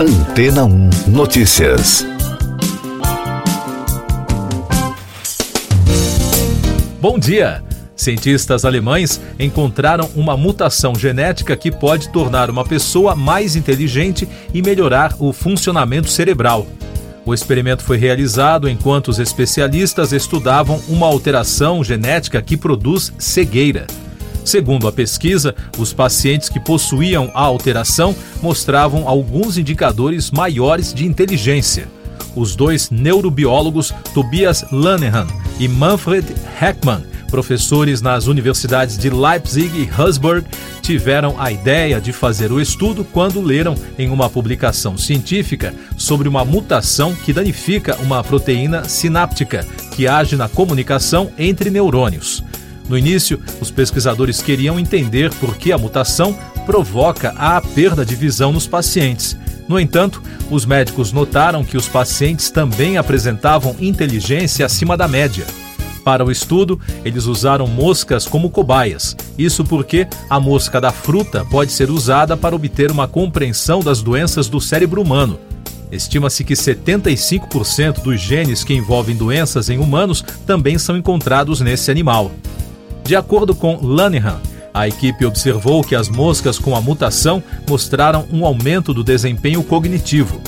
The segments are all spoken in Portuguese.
Antena 1 Notícias. Bom dia! Cientistas alemães encontraram uma mutação genética que pode tornar uma pessoa mais inteligente e melhorar o funcionamento cerebral. O experimento foi realizado enquanto os especialistas estudavam uma alteração genética que produz cegueira. Segundo a pesquisa, os pacientes que possuíam a alteração mostravam alguns indicadores maiores de inteligência. Os dois neurobiólogos Tobias Lanehan e Manfred Heckmann, professores nas universidades de Leipzig e Husburg, tiveram a ideia de fazer o estudo quando leram em uma publicação científica sobre uma mutação que danifica uma proteína sináptica que age na comunicação entre neurônios. No início, os pesquisadores queriam entender por que a mutação provoca a perda de visão nos pacientes. No entanto, os médicos notaram que os pacientes também apresentavam inteligência acima da média. Para o estudo, eles usaram moscas como cobaias. Isso porque a mosca da fruta pode ser usada para obter uma compreensão das doenças do cérebro humano. Estima-se que 75% dos genes que envolvem doenças em humanos também são encontrados nesse animal. De acordo com Lanihan, a equipe observou que as moscas com a mutação mostraram um aumento do desempenho cognitivo.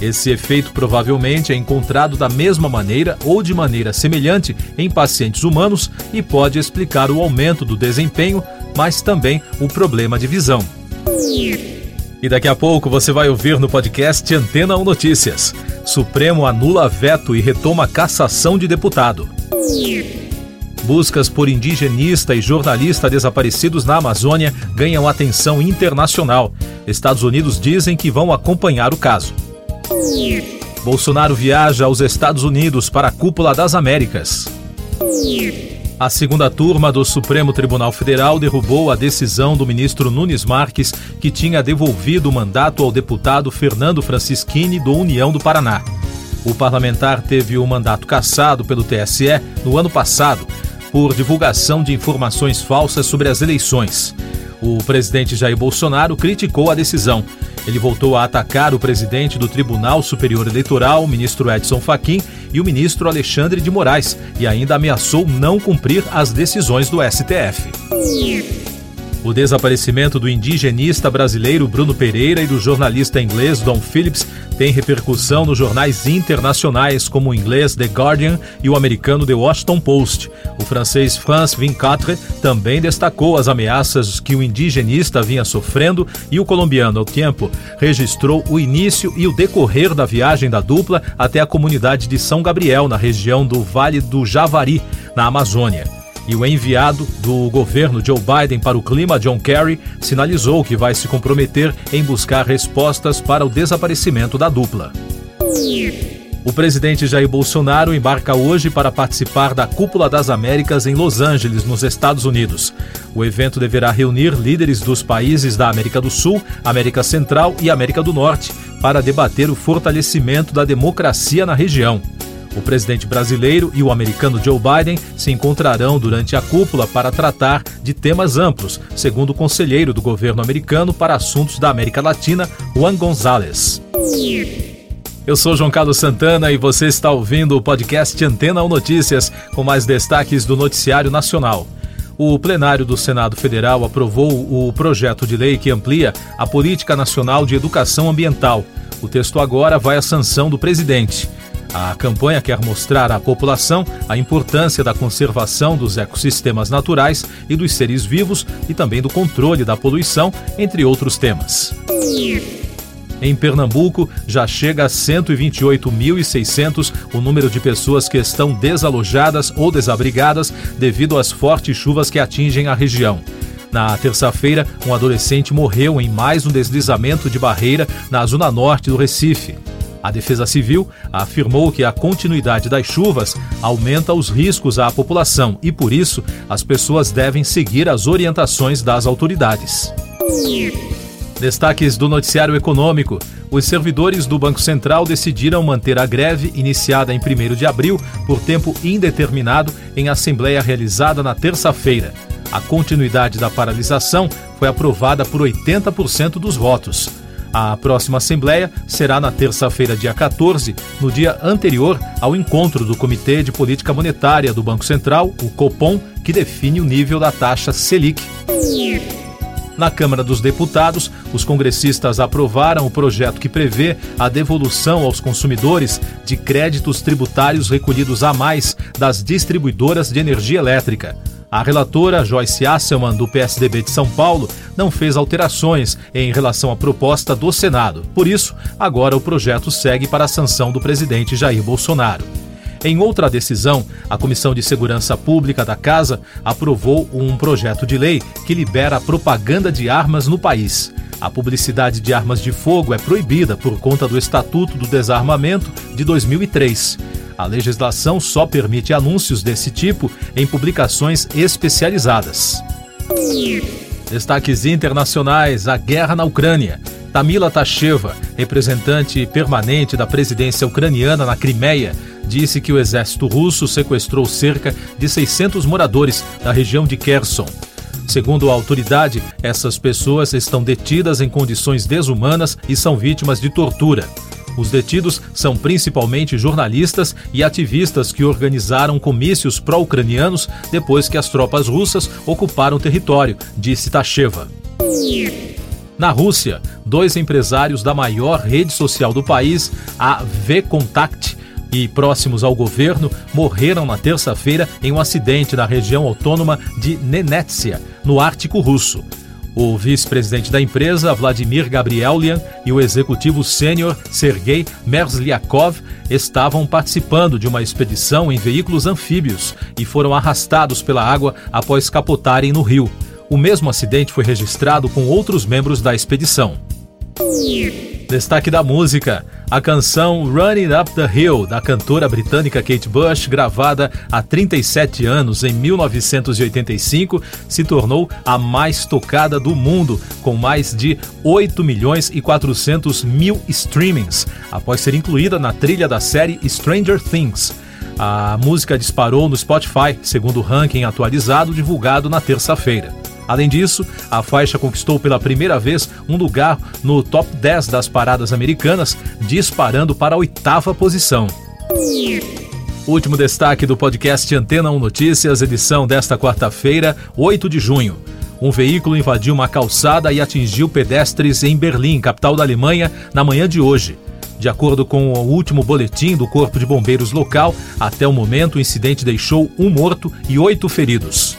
Esse efeito provavelmente é encontrado da mesma maneira ou de maneira semelhante em pacientes humanos e pode explicar o aumento do desempenho, mas também o problema de visão. E daqui a pouco você vai ouvir no podcast Antena 1 Notícias. Supremo anula veto e retoma cassação de deputado. Buscas por indigenista e jornalista desaparecidos na Amazônia ganham atenção internacional. Estados Unidos dizem que vão acompanhar o caso. Bolsonaro viaja aos Estados Unidos para a Cúpula das Américas. A segunda turma do Supremo Tribunal Federal derrubou a decisão do ministro Nunes Marques, que tinha devolvido o mandato ao deputado Fernando Francischini, do União do Paraná. O parlamentar teve o mandato cassado pelo TSE no ano passado por divulgação de informações falsas sobre as eleições. O presidente Jair Bolsonaro criticou a decisão. Ele voltou a atacar o presidente do Tribunal Superior Eleitoral, o ministro Edson Fachin, e o ministro Alexandre de Moraes, e ainda ameaçou não cumprir as decisões do STF. O desaparecimento do indigenista brasileiro Bruno Pereira e do jornalista inglês Don Phillips tem repercussão nos jornais internacionais como o inglês The Guardian e o americano The Washington Post. O francês France 24 também destacou as ameaças que o indigenista vinha sofrendo e o colombiano El Tiempo registrou o início e o decorrer da viagem da dupla até a comunidade de São Gabriel, na região do Vale do Javari, na Amazônia e o enviado do governo Joe Biden para o clima, John Kerry, sinalizou que vai se comprometer em buscar respostas para o desaparecimento da dupla. O presidente Jair Bolsonaro embarca hoje para participar da Cúpula das Américas em Los Angeles, nos Estados Unidos. O evento deverá reunir líderes dos países da América do Sul, América Central e América do Norte para debater o fortalecimento da democracia na região. O presidente brasileiro e o americano Joe Biden se encontrarão durante a cúpula para tratar de temas amplos, segundo o conselheiro do governo americano para assuntos da América Latina, Juan Gonzalez. Eu sou João Carlos Santana e você está ouvindo o podcast Antena ou Notícias com mais destaques do noticiário nacional. O plenário do Senado Federal aprovou o projeto de lei que amplia a Política Nacional de Educação Ambiental. O texto agora vai à sanção do presidente. A campanha quer mostrar à população a importância da conservação dos ecossistemas naturais e dos seres vivos e também do controle da poluição, entre outros temas. Em Pernambuco, já chega a 128.600 o número de pessoas que estão desalojadas ou desabrigadas devido às fortes chuvas que atingem a região. Na terça-feira, um adolescente morreu em mais um deslizamento de barreira na zona norte do Recife. A Defesa Civil afirmou que a continuidade das chuvas aumenta os riscos à população e, por isso, as pessoas devem seguir as orientações das autoridades. Destaques do noticiário econômico. Os servidores do Banco Central decidiram manter a greve iniciada em 1 de abril por tempo indeterminado em assembleia realizada na terça-feira. A continuidade da paralisação foi aprovada por 80% dos votos. A próxima Assembleia será na terça-feira, dia 14, no dia anterior ao encontro do Comitê de Política Monetária do Banco Central, o COPOM, que define o nível da taxa Selic. Na Câmara dos Deputados, os congressistas aprovaram o projeto que prevê a devolução aos consumidores de créditos tributários recolhidos a mais das distribuidoras de energia elétrica. A relatora Joyce Asselman, do PSDB de São Paulo, não fez alterações em relação à proposta do Senado. Por isso, agora o projeto segue para a sanção do presidente Jair Bolsonaro. Em outra decisão, a Comissão de Segurança Pública da Casa aprovou um projeto de lei que libera a propaganda de armas no país. A publicidade de armas de fogo é proibida por conta do Estatuto do Desarmamento de 2003. A legislação só permite anúncios desse tipo em publicações especializadas. Destaques internacionais: a guerra na Ucrânia. Tamila Tacheva, representante permanente da presidência ucraniana na Crimeia, disse que o exército russo sequestrou cerca de 600 moradores da região de Kherson. Segundo a autoridade, essas pessoas estão detidas em condições desumanas e são vítimas de tortura. Os detidos são principalmente jornalistas e ativistas que organizaram comícios pró-ucranianos depois que as tropas russas ocuparam o território, disse Tacheva. Na Rússia, dois empresários da maior rede social do país, a VKontakte, e próximos ao governo morreram na terça-feira em um acidente na região autônoma de Nenetsia, no Ártico Russo. O vice-presidente da empresa, Vladimir Gabrielian, e o executivo sênior, Sergei Merzliakov, estavam participando de uma expedição em veículos anfíbios e foram arrastados pela água após capotarem no rio. O mesmo acidente foi registrado com outros membros da expedição. Destaque da música: a canção Running Up the Hill, da cantora britânica Kate Bush, gravada há 37 anos, em 1985, se tornou a mais tocada do mundo, com mais de 8 milhões e 400 mil streamings, após ser incluída na trilha da série Stranger Things. A música disparou no Spotify, segundo o ranking atualizado divulgado na terça-feira. Além disso, a faixa conquistou pela primeira vez um lugar no top 10 das paradas americanas, disparando para a oitava posição. Último destaque do podcast Antena 1 Notícias, edição desta quarta-feira, 8 de junho. Um veículo invadiu uma calçada e atingiu pedestres em Berlim, capital da Alemanha, na manhã de hoje. De acordo com o último boletim do Corpo de Bombeiros local, até o momento o incidente deixou um morto e oito feridos.